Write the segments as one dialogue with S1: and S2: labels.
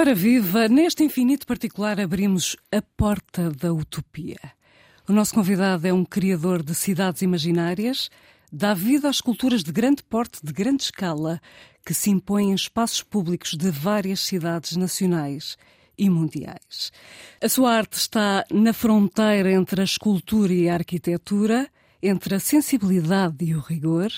S1: Ora viva, neste infinito particular abrimos a porta da utopia. O nosso convidado é um criador de cidades imaginárias, dá vida às esculturas de grande porte, de grande escala, que se impõem em espaços públicos de várias cidades nacionais e mundiais. A sua arte está na fronteira entre a escultura e a arquitetura, entre a sensibilidade e o rigor,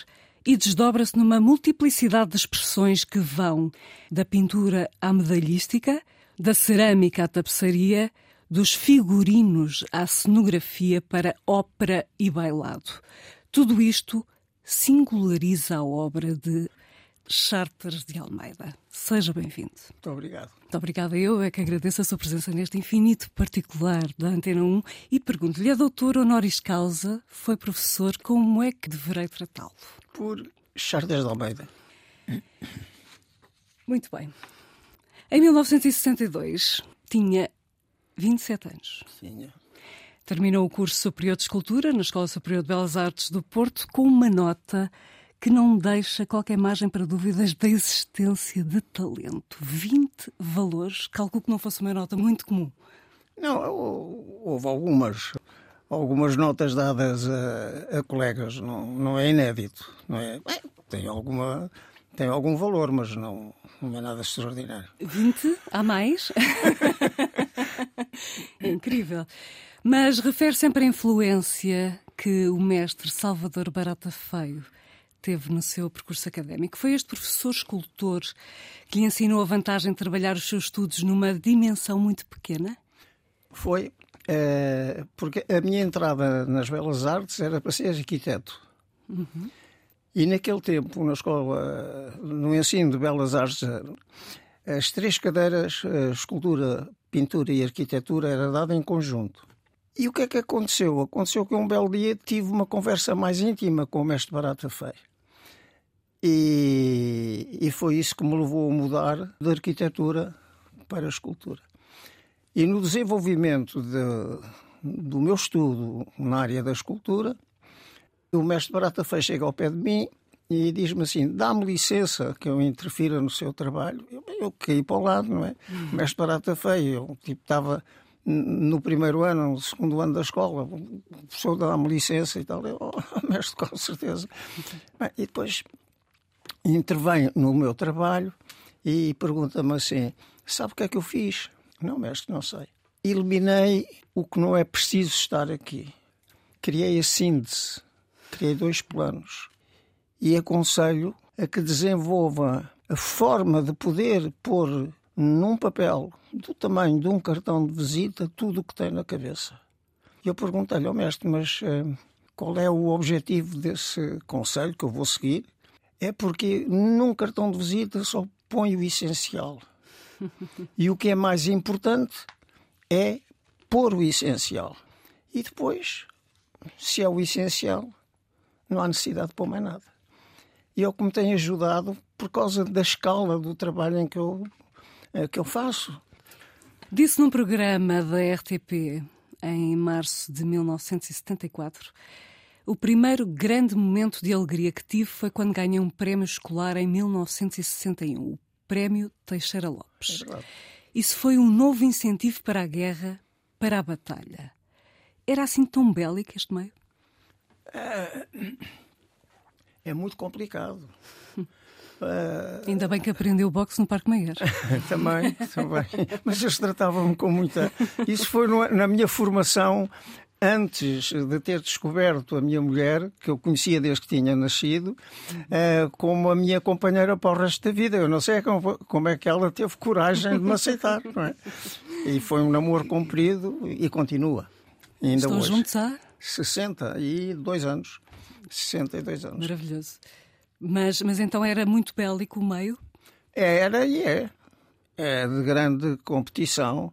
S1: e desdobra-se numa multiplicidade de expressões que vão da pintura à medalhística, da cerâmica à tapeçaria, dos figurinos à cenografia para ópera e bailado. Tudo isto singulariza a obra de Charters de Almeida. Seja bem-vindo.
S2: Muito obrigado.
S1: Muito obrigada. Eu é que agradeço a sua presença neste infinito particular da Antena 1 e pergunto-lhe, a doutora honoris causa foi professor, como é que deverei tratá-lo?
S2: Por Charters de Almeida.
S1: Muito bem. Em 1962, tinha 27 anos.
S2: Tinha.
S1: Terminou o curso superior de escultura na Escola Superior de Belas Artes do Porto com uma nota que não deixa qualquer margem para dúvidas da existência de talento. 20 valores, calculo que não fosse uma nota muito comum.
S2: Não, houve algumas, algumas notas dadas a, a colegas, não, não é inédito. Não é? Bem, tem, alguma, tem algum valor, mas não, não é nada extraordinário.
S1: 20? Há mais? é incrível. Mas refere sempre a influência que o mestre Salvador Barata Feio teve no seu percurso académico. Foi este professor escultor que lhe ensinou a vantagem de trabalhar os seus estudos numa dimensão muito pequena?
S2: Foi, é, porque a minha entrada nas belas artes era para ser arquiteto. Uhum. E naquele tempo, na escola, no ensino de belas artes, as três cadeiras, escultura, pintura e arquitetura, era dada em conjunto. E o que é que aconteceu? Aconteceu que um belo dia tive uma conversa mais íntima com o mestre Barata Feio. E, e foi isso que me levou a mudar da arquitetura para a escultura. E no desenvolvimento de, do meu estudo na área da escultura, o mestre Barata Feio chega ao pé de mim e diz-me assim: dá-me licença que eu interfira no seu trabalho. Eu, eu caí para o lado, não é? O mestre Barata Feio, eu tipo, estava no primeiro ano, no segundo ano da escola, o professor dá-me licença e tal. Eu, oh, mestre, com certeza. Bem, e depois intervém no meu trabalho e pergunta-me assim: sabe o que é que eu fiz? Não, mestre, não sei. Eliminei o que não é preciso estar aqui. Criei a síntese, criei dois planos e aconselho a que desenvolva a forma de poder pôr num papel do tamanho de um cartão de visita tudo o que tem na cabeça. E eu perguntei-lhe ao mestre, mas uh, qual é o objetivo desse conselho que eu vou seguir? É porque num cartão de visita só põe o essencial. E o que é mais importante é pôr o essencial. E depois, se é o essencial, não há necessidade de pôr mais nada. E é o que me tem ajudado por causa da escala do trabalho em que eu, eh, que eu faço.
S1: Disse num programa da RTP em março de 1974 o primeiro grande momento de alegria que tive foi quando ganhei um prémio escolar em 1961, o Prémio Teixeira Lopes. É Isso foi um novo incentivo para a guerra, para a batalha. Era assim tão bélico este meio?
S2: É, é muito complicado.
S1: Uh... Ainda bem que aprendeu boxe no Parque Maior.
S2: também, também. Mas eles tratavam-me com muita. Isso foi na minha formação antes de ter descoberto a minha mulher, que eu conhecia desde que tinha nascido, uh, como a minha companheira para o resto da vida. Eu não sei como, como é que ela teve coragem de me aceitar. Não é? E foi um namoro comprido e continua.
S1: ainda Estão
S2: hoje.
S1: juntos há?
S2: 62 anos. 62 anos.
S1: Maravilhoso. Mas, mas então era muito bélico o meio?
S2: Era e é. É de grande competição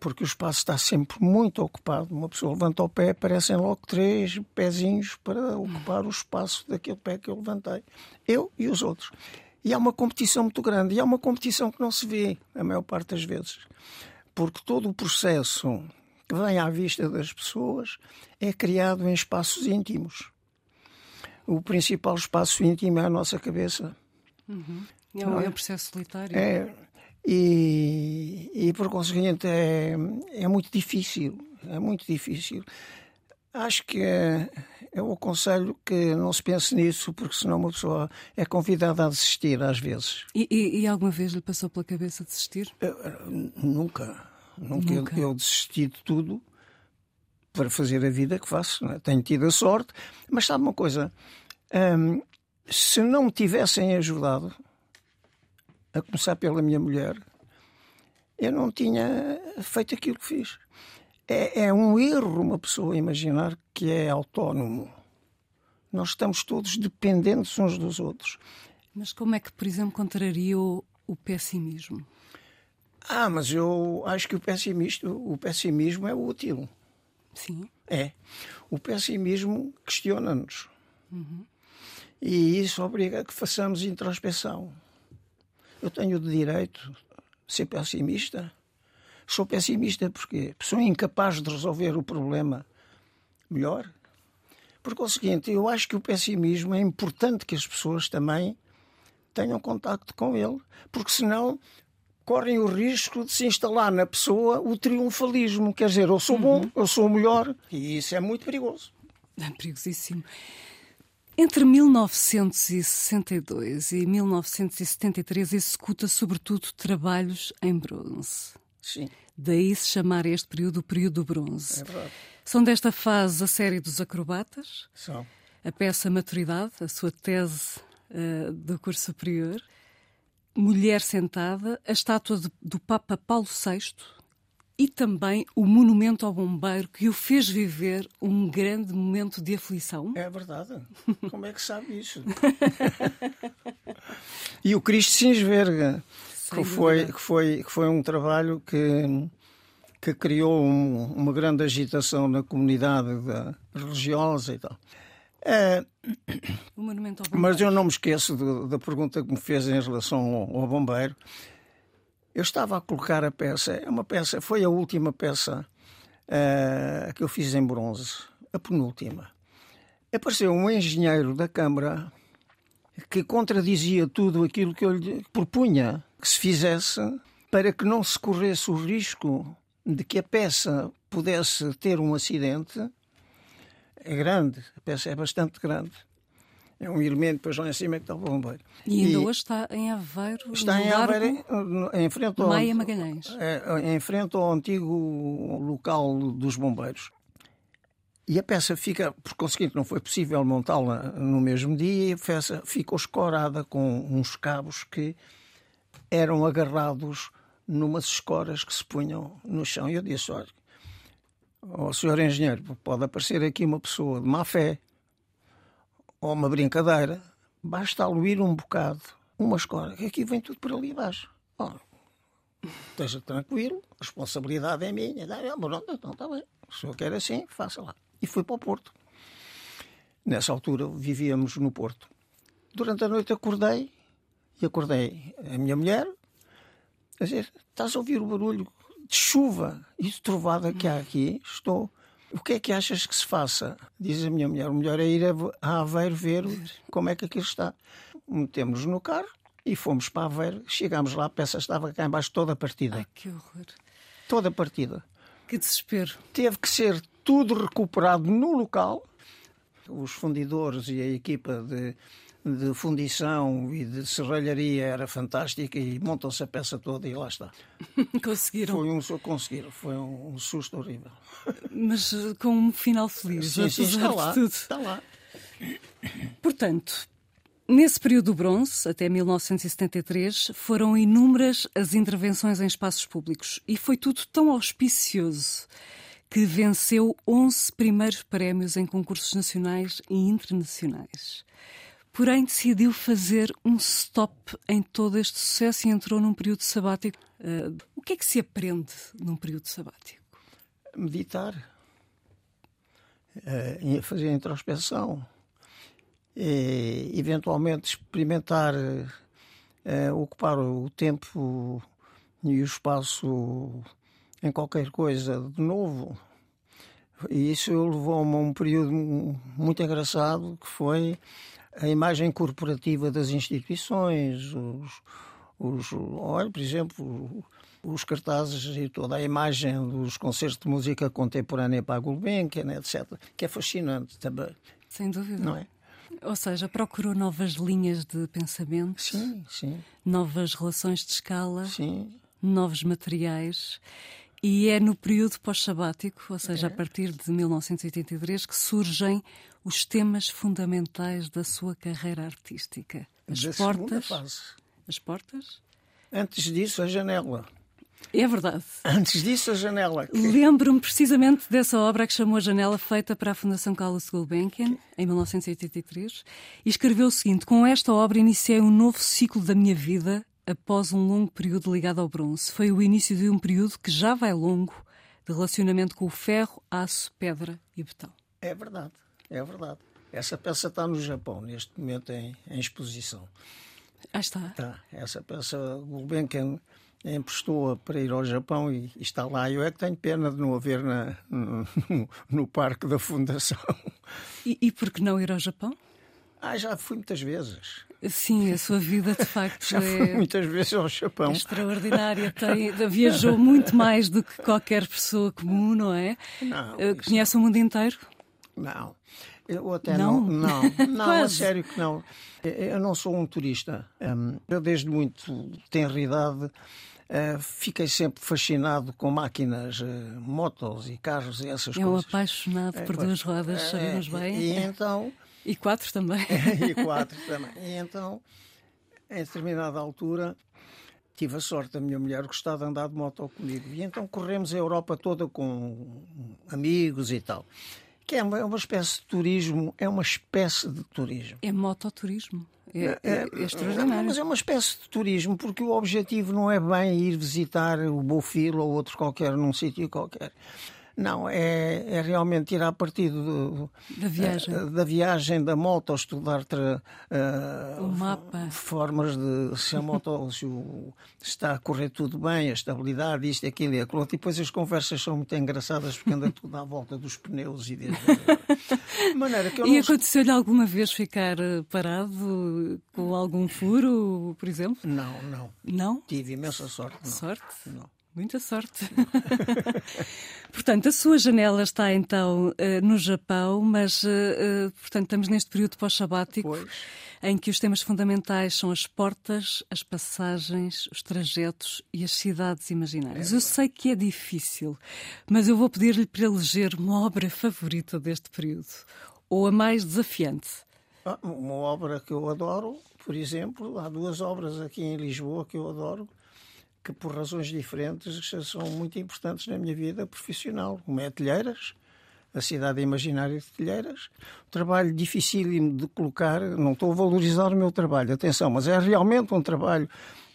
S2: porque o espaço está sempre muito ocupado. Uma pessoa levanta o pé, aparecem logo três pezinhos para ocupar o espaço daquele pé que eu levantei. Eu e os outros. E há uma competição muito grande. E há uma competição que não se vê, a maior parte das vezes. Porque todo o processo que vem à vista das pessoas é criado em espaços íntimos. O principal espaço íntimo é a nossa cabeça.
S1: Uhum. É um, é um processo solitário.
S2: É, E, e por conseguinte é, é muito difícil, é muito difícil. Acho que é, eu aconselho que não se pense nisso, porque senão uma pessoa é convidada a desistir às vezes.
S1: E, e, e alguma vez lhe passou pela cabeça desistir?
S2: Eu, nunca. Nunca. Nunca. Eu, eu, desisti de tudo para fazer a vida que faço. É? Tenho tido a sorte, mas sabe uma coisa? Hum, se não me tivessem ajudado, a começar pela minha mulher, eu não tinha feito aquilo que fiz. É, é um erro uma pessoa imaginar que é autónomo. Nós estamos todos dependentes uns dos outros.
S1: Mas como é que, por exemplo, contraria o, o pessimismo?
S2: Ah, mas eu acho que o pessimismo, o pessimismo é útil.
S1: Sim.
S2: É. O pessimismo questiona-nos.
S1: Uhum.
S2: E isso obriga a que façamos introspeção. Eu tenho o direito de ser pessimista. Sou pessimista porque sou incapaz de resolver o problema melhor. Por conseguinte, eu acho que o pessimismo é importante que as pessoas também tenham contacto com ele, porque senão correm o risco de se instalar na pessoa o triunfalismo. Quer dizer, eu sou bom, uhum. eu sou melhor, e isso é muito perigoso.
S1: É perigosíssimo. Entre 1962 e 1973 executa sobretudo trabalhos em bronze.
S2: Sim.
S1: Daí se chamar este período o período do bronze.
S2: É verdade.
S1: São desta fase a série dos acrobatas,
S2: São.
S1: a peça Maturidade, a sua tese uh, do curso superior, Mulher Sentada, a estátua de, do Papa Paulo VI, e também o monumento ao bombeiro que o fez viver um grande momento de aflição.
S2: É verdade. Como é que sabe isso? e o Cristo se enverga, que foi, que, foi, que foi um trabalho que, que criou um, uma grande agitação na comunidade religiosa e tal. É, mas eu não me esqueço de, da pergunta que me fez em relação ao, ao bombeiro. Eu estava a colocar a peça, é uma peça, foi a última peça uh, que eu fiz em bronze, a penúltima. Apareceu um engenheiro da Câmara que contradizia tudo aquilo que eu lhe propunha que se fizesse para que não se corresse o risco de que a peça pudesse ter um acidente. É grande, a peça é bastante grande é um elemento, depois lá em cima é que está o bombeiro.
S1: E ainda e hoje está em Aveiro,
S2: está em Aveiro, em, em frente ao,
S1: Maia Magalhães.
S2: É, em frente ao antigo local dos bombeiros. E a peça fica, por conseguinte, não foi possível montá-la no mesmo dia, e a peça ficou escorada com uns cabos que eram agarrados numas escoras que se punham no chão. E eu disse: olha, oh, senhor engenheiro, pode aparecer aqui uma pessoa de má fé ou uma brincadeira, basta aluir um bocado, uma escola, que aqui vem tudo por ali abaixo. Oh, esteja tranquilo, a responsabilidade é minha. Pronto, então está bem. Se o senhor quer assim, faça lá. E fui para o Porto. Nessa altura vivíamos no Porto. Durante a noite acordei e acordei a minha mulher a dizer: Estás a ouvir o barulho de chuva e de trovada que há aqui? Estou. O que é que achas que se faça? Diz a minha mulher. O melhor é ir a Aveiro ver como é que aquilo está. Metemos-nos no carro e fomos para Aveiro. Chegámos lá, a peça estava cá embaixo toda a partida.
S1: Ai, que horror.
S2: Toda a partida.
S1: Que desespero.
S2: Teve que ser tudo recuperado no local. Os fundidores e a equipa de de fundição e de serralharia era fantástica e montam-se a peça toda e lá está.
S1: Conseguiram.
S2: Foi um, conseguiram, foi um, susto horrível.
S1: Mas eh, com um final feliz,
S2: sim, sim, está lá,
S1: tudo.
S2: Está lá.
S1: Portanto, Nesse período do bronze, até 1973, foram inúmeras as intervenções em espaços públicos e foi tudo tão auspicioso que venceu 11 primeiros prémios em concursos nacionais e internacionais porém decidiu fazer um stop em todo este sucesso e entrou num período sabático. Uh, o que é que se aprende num período sabático?
S2: Meditar, uh, fazer introspeção, e, eventualmente experimentar uh, ocupar o tempo e o espaço em qualquer coisa de novo. E isso levou-me a um período muito engraçado que foi a imagem corporativa das instituições, os, os, olha, por exemplo, os cartazes e toda a imagem dos concertos de música contemporânea para a Gulbenkian, etc., que é fascinante também.
S1: Sem dúvida.
S2: Não é?
S1: Ou seja, procurou novas linhas de pensamento,
S2: sim, sim.
S1: novas relações de escala,
S2: sim.
S1: novos materiais. E é no período pós-sabático, ou seja, é. a partir de 1983, que surgem os temas fundamentais da sua carreira artística.
S2: As da portas. Fase.
S1: As portas?
S2: Antes disso, a janela.
S1: É verdade.
S2: Antes disso, a janela. Que...
S1: Lembro-me precisamente dessa obra que chamou a Janela, feita para a Fundação Carlos Gulbenkian, em 1983, e escreveu o seguinte: Com esta obra iniciei um novo ciclo da minha vida após um longo período ligado ao bronze. Foi o início de um período que já vai longo de relacionamento com o ferro, aço, pedra e betão.
S2: É verdade, é verdade. Essa peça está no Japão, neste momento em, em exposição.
S1: Ah, está.
S2: Está. Essa peça Gulbenkian emprestou-a para ir ao Japão e, e, está lá. Eu é que tenho pena de não haver na, no, no, parque da Fundação.
S1: E, e por que não ir ao Japão?
S2: Ah, já fui muitas vezes.
S1: Sim, a sua vida de facto
S2: já fui
S1: é
S2: muitas vezes ao Japão.
S1: extraordinária. Tem, viajou muito mais do que qualquer pessoa comum, não é?
S2: Não,
S1: eh, Conhece não. o mundo inteiro?
S2: Não. Eu até não. Não, não, não a sério que não. Eu não sou um turista. Hum, eu, desde muito tenra idade, eh, fiquei sempre fascinado com máquinas, eh, motos e carros e essas
S1: é
S2: coisas. É
S1: um apaixonado por duas rodas, sabemos bem.
S2: E então.
S1: E quatro também.
S2: e quatro também. E então, em determinada altura, tive a sorte da minha mulher gostar de andar de moto comigo. E então corremos a Europa toda com amigos e tal. Que é uma, é uma espécie de turismo, é uma espécie de turismo.
S1: É mototurismo. É, é, é, é extraordinário.
S2: Mas é uma espécie de turismo, porque o objetivo não é bem ir visitar o Bofil ou outro qualquer num sítio qualquer. Não, é, é realmente ir a partir do,
S1: da viagem,
S2: uh, da viagem da moto, estudar
S1: uh, o mapa.
S2: formas de se a moto se, o, está a correr tudo bem, a estabilidade, isto, aquilo e aquilo. E depois as conversas são muito engraçadas porque anda tudo à volta dos pneus e de
S1: maneira que eu E não... aconteceu-lhe alguma vez ficar eh, parado com algum furo, por exemplo?
S2: Não, não.
S1: Não?
S2: Tive imensa sorte. Não.
S1: Sorte?
S2: Não.
S1: Muita sorte. portanto, a sua janela está então eh, no Japão, mas eh, eh, portanto estamos neste período pós-sabático em que os temas fundamentais são as portas, as passagens, os trajetos e as cidades imaginárias. É. Eu sei que é difícil, mas eu vou pedir-lhe para eleger uma obra favorita deste período ou a mais desafiante.
S2: Ah, uma obra que eu adoro, por exemplo, há duas obras aqui em Lisboa que eu adoro que por razões diferentes são muito importantes na minha vida profissional. Uma é Telheiras, a cidade imaginária de Telheiras. Um trabalho dificílimo de colocar, não estou a valorizar o meu trabalho, atenção, mas é realmente um trabalho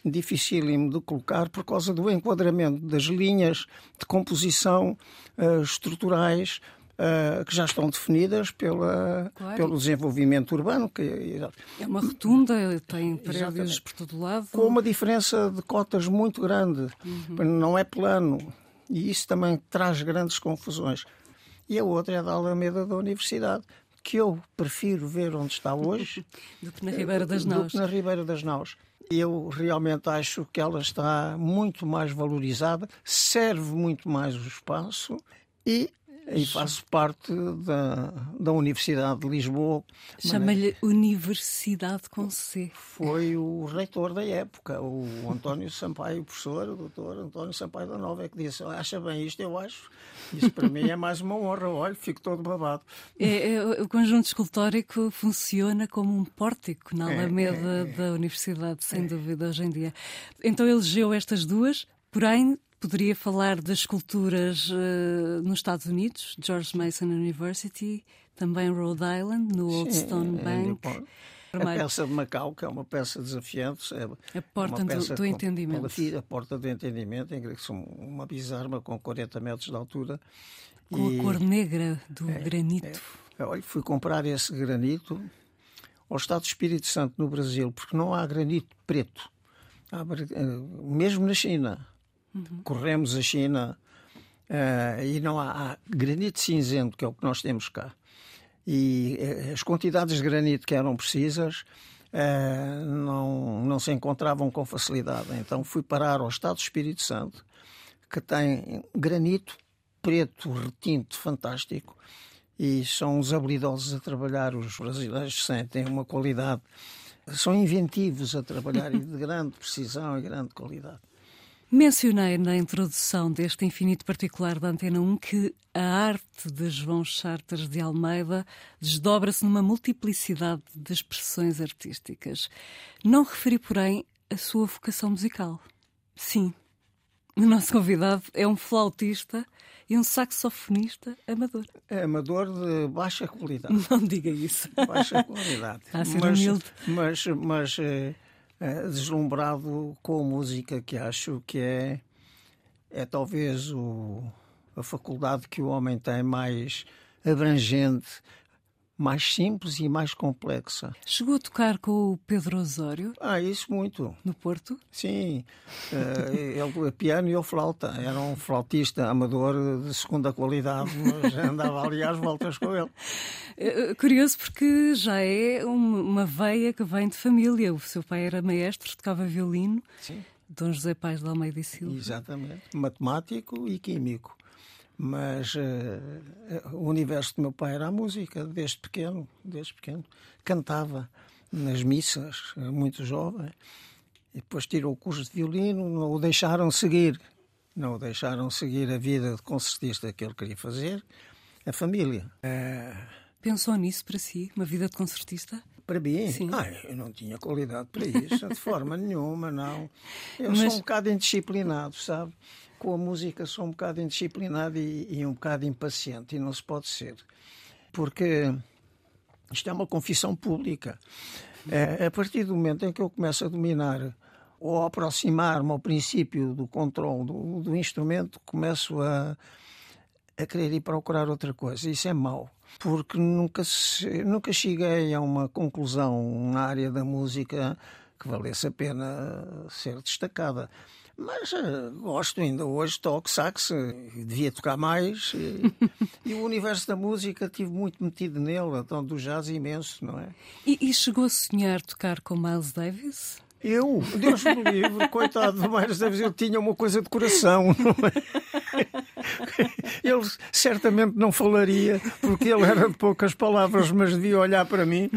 S2: dificílimo de colocar por causa do enquadramento das linhas de composição uh, estruturais Uh, que já estão definidas pela, claro. pelo desenvolvimento urbano. Que,
S1: é uma rotunda, tem prédios por todo lado.
S2: Com uma diferença de cotas muito grande. Uhum. Não é plano. E isso também traz grandes confusões. E a outra é da Alameda da Universidade, que eu prefiro ver onde está hoje
S1: do que na Ribeira das Naus.
S2: Do que na Ribeira das Naus. Eu realmente acho que ela está muito mais valorizada, serve muito mais o espaço e e faço parte da, da Universidade de Lisboa.
S1: Chama-lhe Universidade com C.
S2: Foi o reitor da época, o António Sampaio, o professor, o doutor António Sampaio da Nova, é que disse: Acha bem isto, eu acho. Isso para mim é mais uma honra. Olha, fico todo babado.
S1: É, é, o conjunto escultórico funciona como um pórtico na é, Alameda é, é, da Universidade, sem é. dúvida, hoje em dia. Então elegeu estas duas, porém Poderia falar das esculturas uh, nos Estados Unidos, George Mason University, também Rhode Island, no Old Sim, Stone Bank.
S2: A peça de Macau, que é uma peça desafiante. É
S1: a porta do, do, entendimento.
S2: a porta do entendimento, em que são uma bizarma com 40 metros de altura.
S1: Com e... a cor negra do é, granito.
S2: É. Olha, fui comprar esse granito ao Estado do Espírito Santo, no Brasil, porque não há granito preto. Há, eh, mesmo na China. Uhum. Corremos a China uh, e não há, há, granito cinzento, que é o que nós temos cá. E uh, as quantidades de granito que eram precisas uh, não, não se encontravam com facilidade. Então fui parar ao Estado do Espírito Santo, que tem granito preto, retinto, fantástico, e são os habilidosos a trabalhar. Os brasileiros sentem uma qualidade, são inventivos a trabalhar e de grande precisão e grande qualidade.
S1: Mencionei na introdução deste infinito particular da Antena 1 que a arte de João Chartas de Almeida desdobra-se numa multiplicidade de expressões artísticas. Não referi, porém, a sua vocação musical. Sim, o nosso convidado é um flautista e um saxofonista amador.
S2: É amador de baixa qualidade.
S1: Não diga isso.
S2: Baixa qualidade.
S1: a ser mas, humilde.
S2: Mas, mas é, é, deslumbrado com a música que acho que é, é talvez o, a faculdade que o homem tem mais abrangente, mais simples e mais complexa.
S1: Chegou a tocar com o Pedro Osório?
S2: Ah, isso muito.
S1: No Porto?
S2: Sim. Uh, ele piano e eu flauta. Era um flautista amador de segunda qualidade, mas andava ali às voltas com ele.
S1: Uh, curioso porque já é uma veia que vem de família. O seu pai era maestro, tocava violino.
S2: Sim.
S1: Dom José Pais de Almeida e Silva.
S2: Exatamente. Matemático e químico mas uh, o universo do meu pai era a música desde pequeno, desde pequeno. Cantava nas missas, muito jovem. E depois tirou o curso de violino, não o deixaram seguir. Não o deixaram seguir a vida de concertista que ele queria fazer. A família. Uh...
S1: Pensou nisso para si, uma vida de concertista?
S2: Para mim?
S1: Sim.
S2: Ah, eu não tinha qualidade para isso, de forma nenhuma, não. Eu Mas... sou um bocado indisciplinado, sabe? Com a música sou um bocado indisciplinado e, e um bocado impaciente, e não se pode ser. Porque isto é uma confissão pública. É, a partir do momento em que eu começo a dominar ou aproximar-me ao princípio do controle do, do, instrumento, começo a, a querer ir procurar outra coisa. Isso é mau, porque nunca, nunca cheguei a uma conclusão na área da música que valesse a pena ser destacada. Mas uh, gosto ainda hoje, toco sax, devia tocar mais. E, e, o universo da música tive muito metido nele, então do jazz imenso, não é?
S1: E, e chegou a sonhar tocar com Miles Davis?
S2: Eu, Deus me livre, coitado do Miles Davis, eu tinha uma coisa de coração, não é? Ele certamente não falaria, porque ele era de poucas palavras, mas devia olhar para mim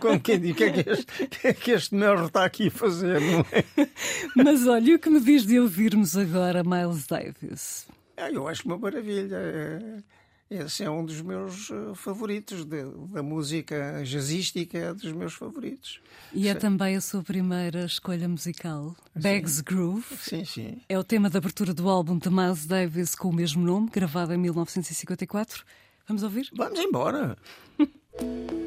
S2: como quem diz: o que é que este, que é que este merda está aqui a fazer, não é?
S1: Mas olha, o que me diz de ouvirmos agora Miles Davis?
S2: Ah, eu acho uma maravilha. É esse é um dos meus eh, favoritos, de, da música jazzística, é dos meus favoritos.
S1: E é sim. também a sua primeira escolha musical, Bags Groove.
S2: Sim, sim.
S1: É o tema de abertura do álbum de Miles Davis com o mesmo nome, gravado em 1954. Vamos ouvir?
S2: Vamos embora!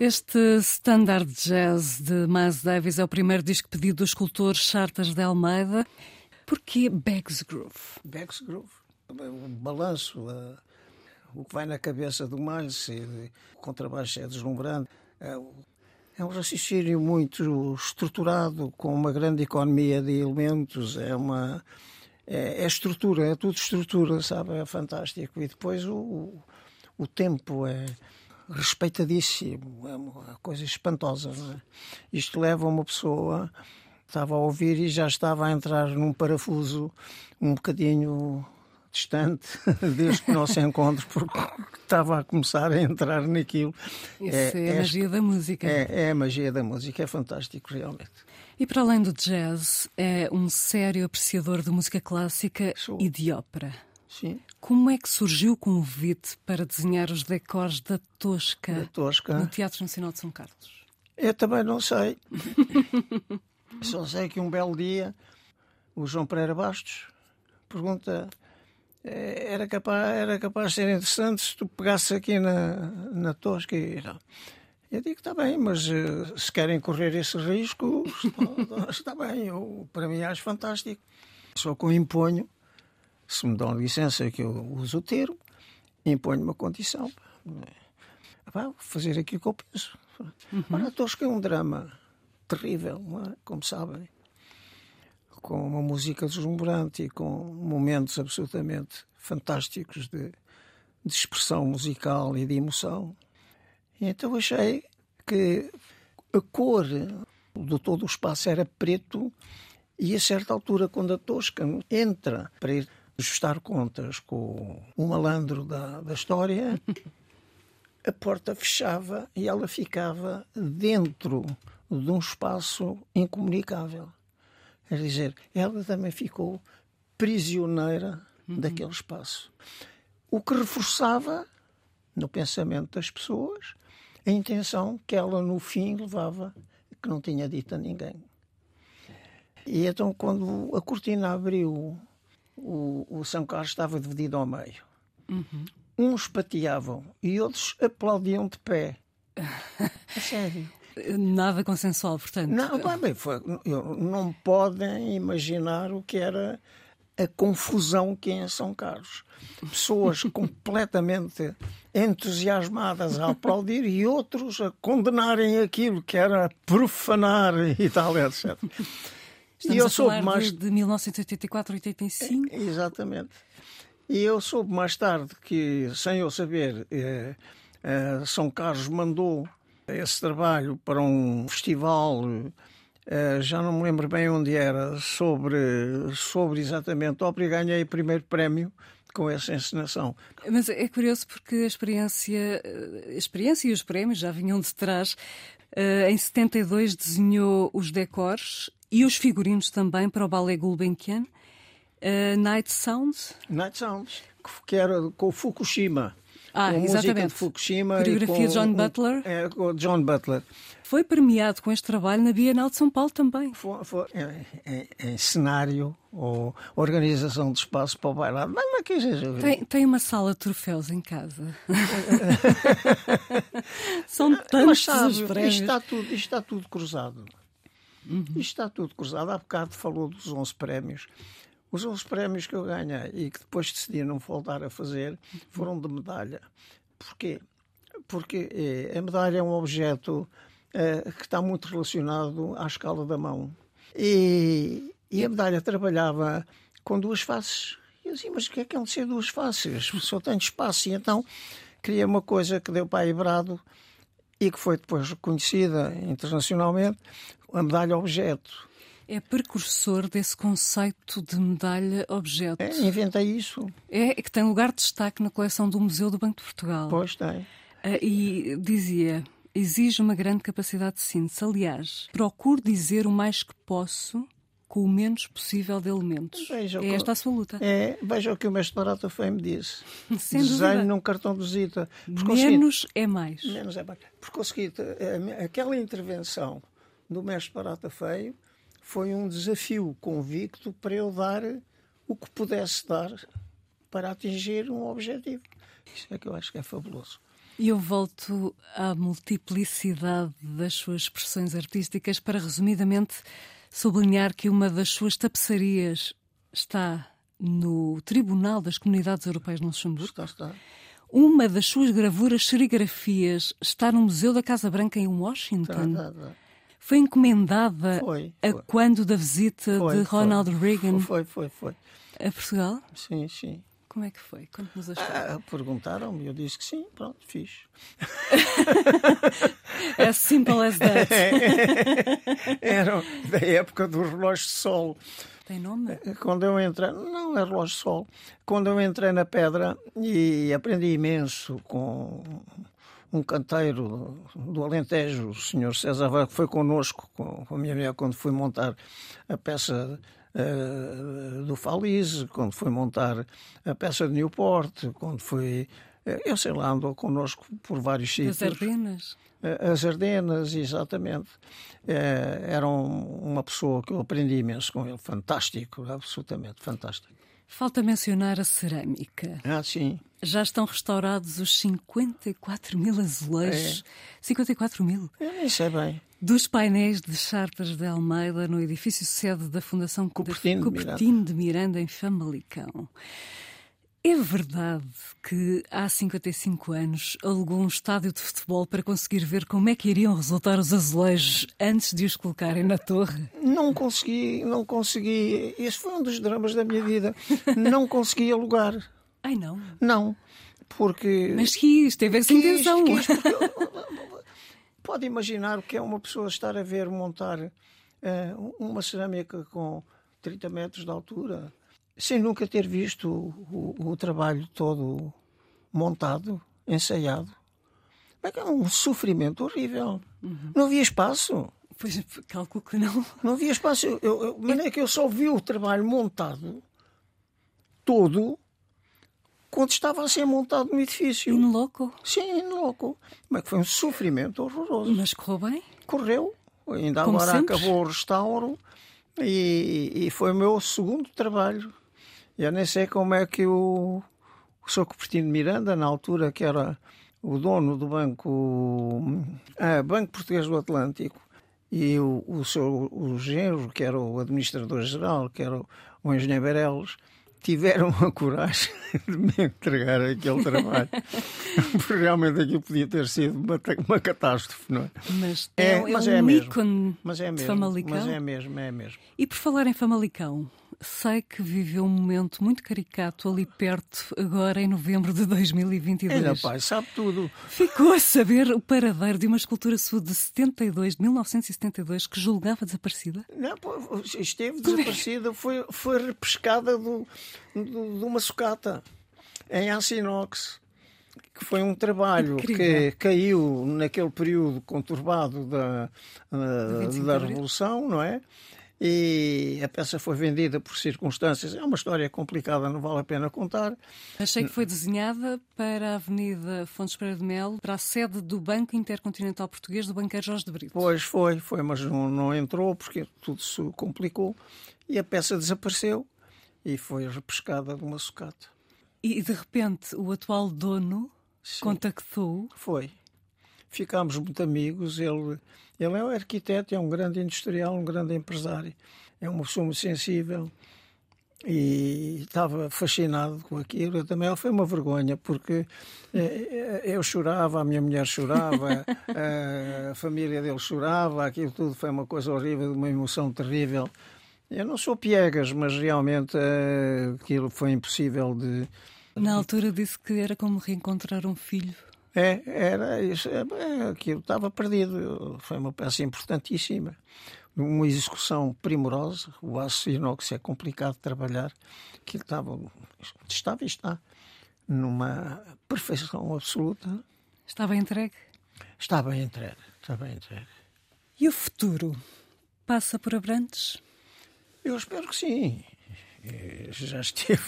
S1: Este standard jazz de Miles Davis é o primeiro disco pedido do escultor Chartas de Almeida. Porquê Bags Groove?
S2: Bags Groove. O balanço, uh, o que vai na cabeça do Miles, o contrabaixo é deslumbrante. É, é um raciocínio muito estruturado, com uma grande economia de elementos. É uma. É, é estrutura, é tudo estrutura, sabe? É fantástico. E depois o, o tempo é respeitadíssimo, é uma coisa espantosa. É? Isto leva uma pessoa estava a ouvir e já estava a entrar num parafuso um bocadinho distante deste nosso encontro, porque estava a começar a entrar naquilo.
S1: Isso é, é a magia da música.
S2: É, é, a magia da música, é fantástico, realmente.
S1: E para além do jazz, é um sério apreciador de música clássica Sou. e de ópera.
S2: Sim.
S1: Como é que surgiu o convite para desenhar os decors da Tosca,
S2: da Tosca.
S1: no Teatro Nacional de São Carlos?
S2: Eu também não sei. Só sei que um belo dia o João Pereira Bastos pergunta eh, era capaz, era capaz de ser interessante se tu pegasses aqui na, na Tosca e. Eu digo, está bem, mas uh, se querem correr esse risco, está, está bem, eu, para mim acho fantástico. Só que eu imponho, se me dão licença que eu uso o termo, imponho uma condição. Pá, fazer aquilo que eu penso. Uhum. Ora, a Tosca é um drama terrível, é? como sabem, com uma música deslumbrante e com momentos absolutamente fantásticos de, de expressão musical e de emoção. E então achei que a cor do todo o espaço era preto e a certa altura, quando a Tosca entra para ir ajustar contas com o malandro da, da história, a porta fechava e ela ficava dentro de um espaço incomunicável. Quer dizer, ela também ficou prisioneira uhum. daquele espaço. O que reforçava no pensamento das pessoas a intenção que ela no fim levava, que não tinha dito a ninguém. E então, quando a cortina abriu, o, o São Carlos estava dividido ao meio. Uhum. Uns pateavam e outros aplaudiam de pé. A sério.
S1: Nada consensual, portanto.
S2: Não, bem, foi, não podem imaginar o que era a confusão que é em São Carlos. Pessoas completamente entusiasmadas a aplaudir e outros a condenarem aquilo que era profanar e tal, etc.
S1: Estamos e eu a soube mais de, de 1984, 85.
S2: Exatamente. E eu soube mais tarde que, sem eu saber, eh, eh, São Carlos mandou esse trabalho para um festival, eh, já não me lembro bem onde era, sobre, sobre exatamente ópera e ganhei o primeiro prémio com essa encenação.
S1: Mas é curioso porque a experiência, a experiência e os prémios já vinham de trás. Eh, em 72 desenhou os decors e os figurinos também para o ballet Gulbenkian. Night Sounds?
S2: Night Sounds, que era com o Fukushima.
S1: Ah,
S2: com
S1: exatamente.
S2: de Fukushima.
S1: Coreografia de John Butler.
S2: É, com John Butler.
S1: Foi premiado com este trabalho na Bienal de São Paulo também.
S2: Foi, foi em, em, cenário ou organização de espaço para o bailado. Mas, mas que
S1: tem, tem uma sala de troféus em casa. São tantos
S2: mas,
S1: os prémios.
S2: Isto está tudo, isto está tudo cruzado. Uhum. Isto está tudo cruzado. Há bocado falou dos 11 prémios. Os 11 prémios que eu ganhei e que depois decidi não voltar a fazer foram de medalha. Porquê? Porque eh, a medalha é um objeto eh, que está muito relacionado à escala da mão. E, e a medalha trabalhava com duas faces. E eu dizia, mas o que é que é de ser duas faces? Só tenho espaço. E então queria uma coisa que deu para a Brado e que foi depois reconhecida internacionalmente, a medalha objeto
S1: é precursor desse conceito de medalha-objeto.
S2: É, inventei isso.
S1: É, é, que tem lugar de destaque na coleção do Museu do Banco de Portugal.
S2: Pois tem.
S1: Ah, e dizia: exige uma grande capacidade de síntese. Aliás, procuro dizer o mais que posso com o menos possível de elementos. Veja é esta a sua luta.
S2: É, veja o que o mestre Barata foi me disse. Sem Desenho dúvida. num cartão de visita.
S1: Menos é mais.
S2: Menos é mais. Porque o seguinte, aquela intervenção do mestre Barata Feio foi um desafio convicto para eu dar o que pudesse dar para atingir um objetivo. Isso é que eu acho que é fabuloso.
S1: E eu volto à multiplicidade das suas expressões artísticas para, resumidamente, sublinhar que uma das suas tapeçarias está no Tribunal das Comunidades Europeias no Luxemburgo.
S2: Está, está.
S1: Uma das suas gravuras serigrafias está no Museu da Casa Branca em Washington.
S2: Está, está, está
S1: foi encomendada
S2: foi,
S1: foi. a quando da visita foi, de Ronald Reagan
S2: foi, foi, foi.
S1: a Portugal?
S2: Sim, sim.
S1: Como é que foi? Conte-nos a
S2: história. Ah, Perguntaram-me, eu disse que sim, pronto, fiz.
S1: as simple as that.
S2: Era da época do relógio de sol.
S1: Tem nome?
S2: Quando eu entrei, não é relógio de sol. Quando eu entrei na pedra e aprendi imenso com um canteiro do Alentejo, o senhor César Vaz, que foi connosco, com a minha mulher, quando fui montar a peça uh, do Falize, quando fui montar a peça de Newport, quando fui. Uh, eu sei lá, andou connosco por vários sítios.
S1: As Ardenas?
S2: Uh, as Ardenas, exatamente. era uma pessoa que eu aprendi imenso com ele, fantástico, absolutamente fantástico.
S1: Falta mencionar a cerâmica.
S2: Ah, sim.
S1: Já estão restaurados os 54 mil azulejos. É. 54 mil?
S2: Eu nem sei bem.
S1: Dos painéis de Charters de Almeida no edifício sede da Fundação
S2: Cupertino,
S1: Cupertino de, Miranda. de Miranda, em Famalicão. É verdade que há 55 anos alugou um estádio de futebol para conseguir ver como é que iriam resultar os azulejos antes de os colocarem na torre?
S2: Não consegui, não consegui. Esse foi um dos dramas da minha vida. Não consegui alugar.
S1: Ai, não?
S2: Não. porque.
S1: Mas quis, teve essa
S2: quis,
S1: intenção.
S2: quis, pode imaginar o que é uma pessoa estar a ver montar eh, uma cerâmica com 30 metros de altura, sem nunca ter visto o, o- o trabalho todo montado, ensaiado. É um sofrimento horrível. Não havia espaço.
S1: Pois, calculo que não.
S2: Não havia espaço. Eu, eu, mas é que eu só vi o trabalho montado todo quando estava a ser montado no edifício.
S1: In loco.
S2: Sim, louco. Mas que foi um sofrimento horroroso.
S1: Mas correu bem?
S2: Correu. Ainda
S1: Como
S2: agora
S1: sempre.
S2: acabou o restauro e, e foi o meu segundo trabalho. Eu nem sei como é que o, o Sr. Cupertino Miranda, na altura que era o dono do Banco, ah, Banco Português do Atlântico, e o, o seu o genro, que era o administrador-geral, que era o, o engenheiro Beireles, tiveram a coragem de me entregar aquele trabalho. Porque realmente aquilo podia ter sido uma, uma catástrofe, não é?
S1: Mas
S2: É,
S1: é,
S2: mas
S1: um
S2: é mesmo.
S1: ícone
S2: Mas é
S1: de
S2: mesmo.
S1: Famalicão.
S2: Mas é mesmo, é mesmo.
S1: E por falar em Famalicão, sei que viveu um momento muito caricato ali perto, agora em novembro de 2022.
S2: Ele, pai, sabe tudo.
S1: Ficou a saber o paradeiro de uma escultura sua de 72, de 1972, que julgava desaparecida?
S2: Não, esteve desaparecida, foi, foi repescada do- de uma sucata em aço inox, que foi um trabalho
S1: Incrível.
S2: que caiu naquele período conturbado da, da,
S1: 25 de
S2: da. Revolução, não é? E a peça foi vendida por circunstâncias. É uma história complicada, não vale a pena contar.
S1: Achei que foi desenhada para a Avenida Fontes Pereira de Melo, para a sede do Banco Intercontinental Português do banqueiro Jorge de Brito.
S2: Pois foi, foi, mas não, não entrou porque tudo se complicou e a peça desapareceu e foi repescada de uma sucata.
S1: E de repente o atual dono contactou.
S2: Foi. Ficámos muito amigos. Ele, ele é um arquiteto, é um grande industrial, um grande empresário. É uma pessoa muito sensível e estava fascinado com aquilo. Eu também foi uma vergonha, porque eh, eu chorava, a minha mulher chorava, a família dele chorava, aquilo tudo foi uma coisa horrível, uma emoção terrível. Eu não sou piegas, mas realmente eh, aquilo foi impossível de,
S1: Na altura disse que era como reencontrar um filho.
S2: é, era isso. É, aquilo estava perdido. Foi uma peça importantíssima. Uma execução primorosa. O aço inox é complicado de trabalhar. Aquilo estava, estava e está numa perfeição absoluta.
S1: Estava entregue.
S2: Bem entregue. Bem entregue.
S1: E o futuro? Passa por Abrantes?
S2: Eu espero que sim. Já esteve.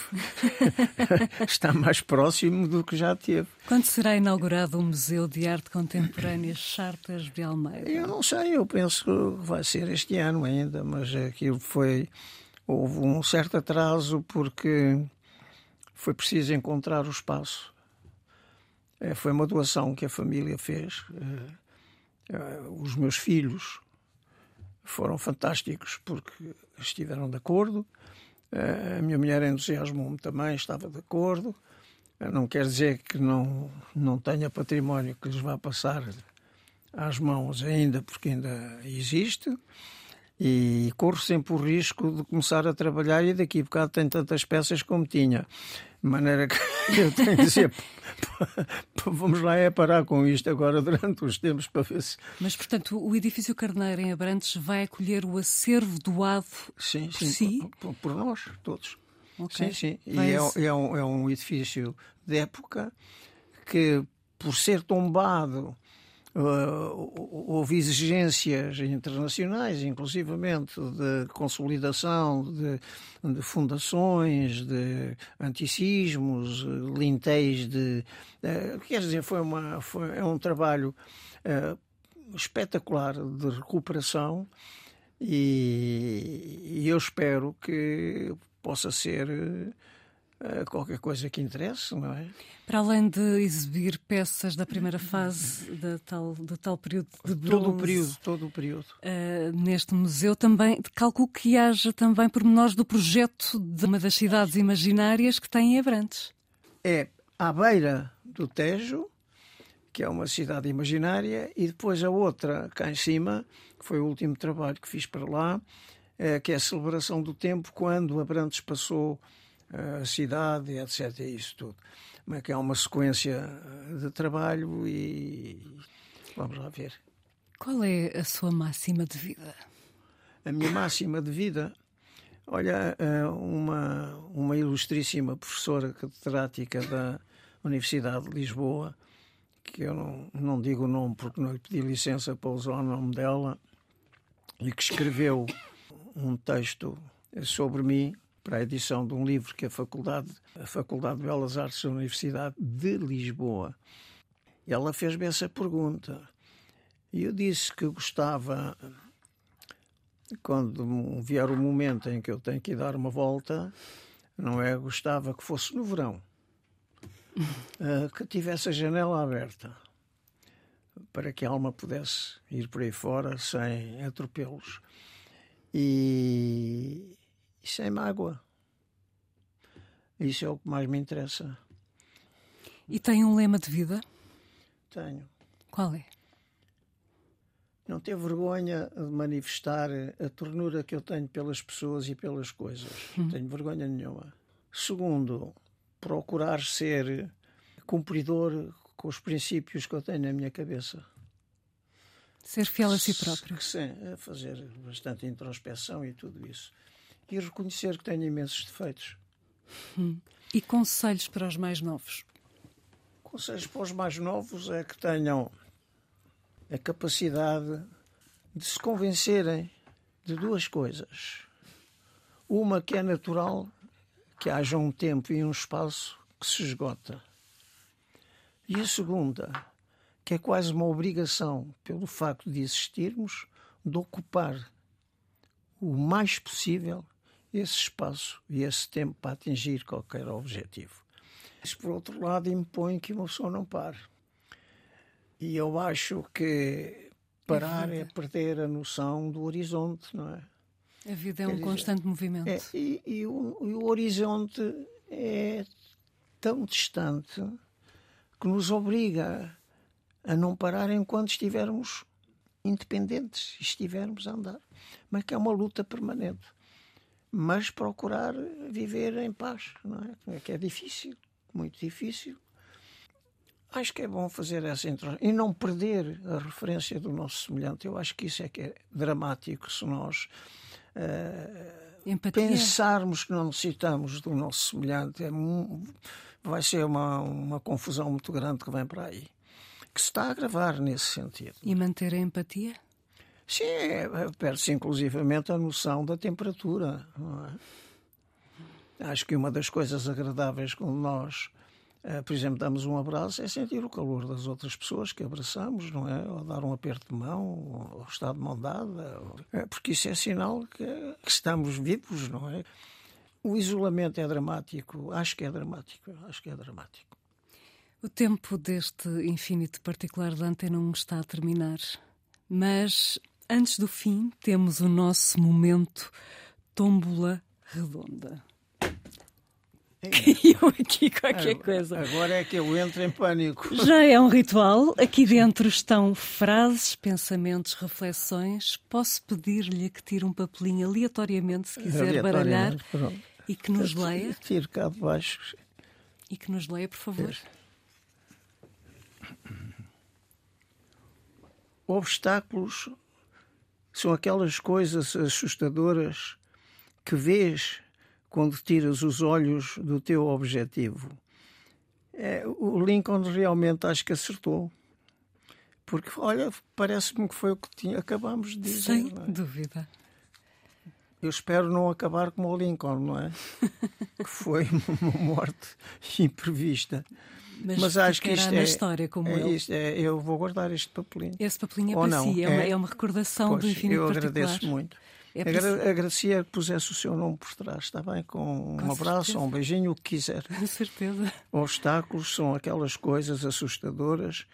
S2: está mais próximo do que já teve.
S1: Quando será inaugurado o Museu de Arte Contemporânea Chartas de Almeida?
S2: Eu não sei, eu penso que vai ser este ano ainda, mas aquilo foi. Houve um certo atraso porque foi preciso encontrar o espaço. Eh, Foi uma doação que a família fez. Eh, eh, Os meus filhos foram fantásticos porque estiveram de acordo. Eh, A minha mulher entusiasmou-me também, estava de acordo. Eh, Não quer dizer que não, não tenha património que lhes vá passar às mãos ainda, porque ainda existe, e corro sempre o risco de começar a trabalhar e daqui a bocado tem tantas peças como tinha. De maneira que eu tenho que dizer, vamos lá é parar com isto agora durante os tempos para ver se...
S1: Mas, portanto, o edifício Carneiro em Abrantes vai acolher o acervo doado
S2: Sim,
S1: por
S2: sim,
S1: si?
S2: por, por nós, todos.
S1: Ok.
S2: Sim, sim. E é, é um, é um edifício de época que, por ser tombado, houve exigências internacionais, inclusivamente de consolidação de, de fundações, de anticismos, eh, lintéis de. eh, quer dizer, foi, uma, foi é um trabalho eh, espetacular de recuperação e, e eu espero que possa ser eh, qualquer coisa que interesse, não é?
S1: Para além de exibir peças da primeira fase da tal, do tal período de bronze,
S2: Todo o período, todo o período.
S1: eh, neste museu também, calculo que haja também pormenores do projeto de uma das cidades imaginárias que tem em Abrantes.
S2: É à beira do Tejo, que é uma cidade imaginária, e depois a outra cá em cima, que foi o último trabalho que fiz para lá, eh, que é a celebração do tempo quando Abrantes passou a cidade, etc. Isso tudo. Mas que é uma sequência de trabalho e vamos lá ver.
S1: Qual é a sua máxima de vida?
S2: A minha máxima de vida, olha, eh, uma, uma ilustríssima professora catedrática da Universidade de Lisboa, que eu não, não digo o nome porque não lhe pedi licença para usar o nome dela, e que escreveu um texto sobre mim para a edição de um livro que a Faculdade, a Faculdade de Belas Artes da Universidade de Lisboa. E ela fez-me essa pergunta. E eu disse que gostava, quando vier o momento em que eu tenho que dar uma volta, não é? Gostava que fosse no verão, uh, que tivesse a janela aberta, para que a alma pudesse ir por aí fora sem atropelos e, e sem mágoa. Isso é o que mais me interessa.
S1: E tem um lema de vida?
S2: Tenho.
S1: Qual é?
S2: Não ter vergonha de manifestar a ternura que eu tenho pelas pessoas e pelas coisas. Não tenho vergonha nenhuma. Segundo, procurar ser cumpridor com os princípios que eu tenho na minha cabeça.
S1: Ser fiel a si próprio.
S2: Sim, fazer bastante introspeção e tudo isso. E reconhecer que tenho imensos defeitos.
S1: Hum. E conselhos para os mais novos?
S2: Conselhos para os mais novos é que tenham a capacidade de se convencerem de duas coisas. Uma que é natural, que haja um tempo e um espaço que se esgota. E a segunda, que é quase uma obrigação, pelo facto de existirmos, de ocupar o mais possível esse espaço e esse tempo para atingir qualquer objetivo. Isso, por outro lado, impõe que uma pessoa não pare. E eu acho que parar é perder a noção do horizonte, não é?
S1: A vida é um dizer, constante movimento.
S2: É, e, e, o, e, o, horizonte é tão distante que nos obriga a não parar enquanto estivermos independentes, estivermos a andar. Mas que é uma luta permanente. Mas procurar viver em paz, não é? é que é difícil, muito difícil acho que é bom fazer essa introspecção e não perder a referência do nosso semelhante. Eu acho que isso é que é dramático se nós uh, pensarmos que não necessitamos do nosso semelhante. É, vai ser uma, uma confusão muito grande que vem para aí. Que se está a agravar nesse sentido.
S1: E manter a empatia?
S2: Sim, perde-se inclusivamente a noção da temperatura. É? Acho que uma das coisas agradáveis quando nós eh, por exemplo, damos um abraço, é sentir o calor das outras pessoas que abraçamos, não é? Ou dar um aperto de mão, ou estar de mão dada, é, porque isso é sinal que, que estamos vivos, não é? O isolamento é dramático, acho que é dramático, acho que é dramático.
S1: O tempo deste infinito particular da Antena 1 está a terminar, mas antes do fim temos o nosso momento tómbola redonda. Caiu aqui qualquer coisa.
S2: Agora é que eu entro em pânico.
S1: Já é um ritual. Aqui dentro estão frases, pensamentos, reflexões. Posso pedir-lhe que tire um papelinho aleatoriamente, se quiser baralhar, pronto. e que nos leia?
S2: Tiro cá de baixo.
S1: E que nos leia, por favor.
S2: Obstáculos são aquelas coisas assustadoras que vês quando tiras os olhos do teu objetivo. É, o Lincoln realmente acho que acertou. Porque, olha, parece-me que foi o que tinha, acabamos de dizer.
S1: Sem é? dúvida.
S2: Eu espero não acabar como o Lincoln, não é? que foi uma morte imprevista.
S1: Mas, Mas acho que isto é, história como
S2: é,
S1: isto,
S2: é, eu vou guardar este papelinho.
S1: Esse papelinho é Ou para não, si, é, uma, é uma recordação
S2: pois,
S1: do infinito
S2: Eu
S1: particular.
S2: agradeço muito. É Agra agradecia que pusesse o seu nome por trás, está bem? Com um Com abraço, certeza. um beijinho, o que quiser.
S1: Com certeza.
S2: Obstáculos são aquelas coisas assustadoras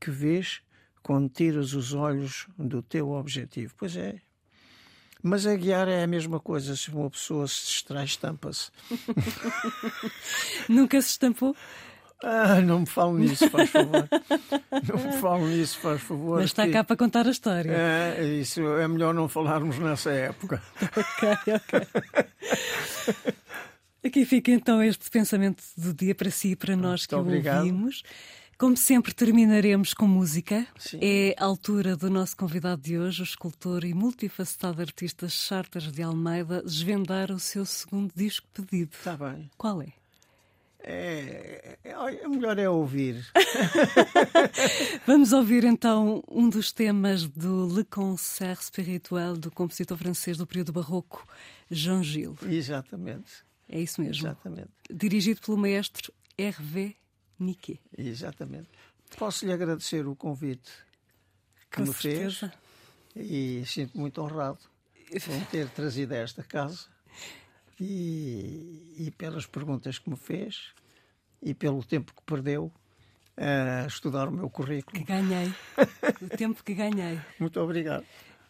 S2: que vês quando tiras os olhos do teu objetivo. Pois é. Mas a guiar é a mesma coisa. Se uma pessoa se distrai, estampa-se.
S1: Nunca se estampou?
S2: Ah, não me fale nisso, faz favor. não me fale nisso, faz favor.
S1: Mas está que... cá para contar a história.
S2: É, isso é melhor não falarmos nessa época.
S1: ok, ok. Aqui fica então este pensamento do dia para si e para nós que o ouvimos. Como sempre, terminaremos com música. Sim. É a altura do nosso convidado de hoje, o escultor e multifacetado artista Charters de Almeida, desvendar o seu segundo disco pedido.
S2: Está bem.
S1: Qual
S2: é? É, é, melhor é ouvir.
S1: Vamos ouvir então um dos temas do Le Concert Spirituel do compositor francês do período barroco, Jean Gilles.
S2: Exatamente.
S1: É isso mesmo.
S2: Exatamente.
S1: Dirigido pelo maestro Hervé Niquet.
S2: Exatamente. Posso lhe agradecer o convite que
S1: Com
S2: me
S1: certeza.
S2: fez e sinto muito honrado por ter trazido a esta casa e, e pelas perguntas que me fez e pelo tempo que perdeu a estudar o meu currículo.
S1: Que ganhei. o tempo que ganhei.
S2: Muito obrigado.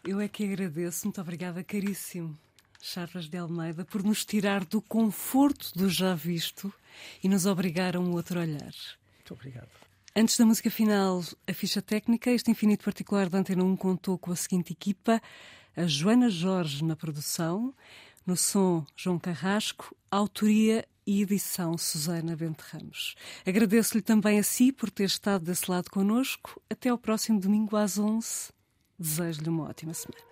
S1: Eu é que agradeço. Muito obrigada, caríssimo Charles de Almeida, por nos tirar do conforto do já visto e nos obrigar a um outro olhar.
S2: Muito obrigado.
S1: Antes da música final, a ficha técnica, este infinito particular da Antena 1 contou com a seguinte equipa: a Joana Jorge na produção, no som, João Carrasco, autoria e edição, Susana Bente Ramos. Agradeço-lhe também a si por ter estado desse lado conosco. Até ao próximo domingo às 11. Desejo-lhe uma ótima semana.